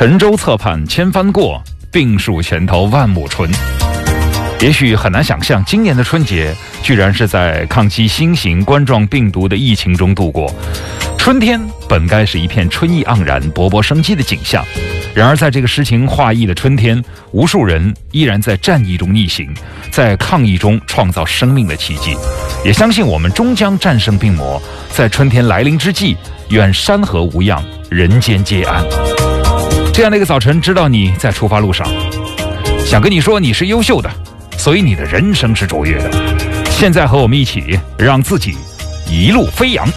沉舟侧畔千帆过，病树前头万木春。也许很难想象，今年的春节居然是在抗击新型冠状病毒的疫情中度过。春天本该是一片春意盎然、勃勃生机的景象，然而在这个诗情画意的春天，无数人依然在战役中逆行，在抗疫中创造生命的奇迹。也相信我们终将战胜病魔。在春天来临之际，愿山河无恙，人间皆安。这样的一个早晨，知道你在出发路上，想跟你说你是优秀的。所以你的人生是卓越的。现在和我们一起，让自己一路飞扬。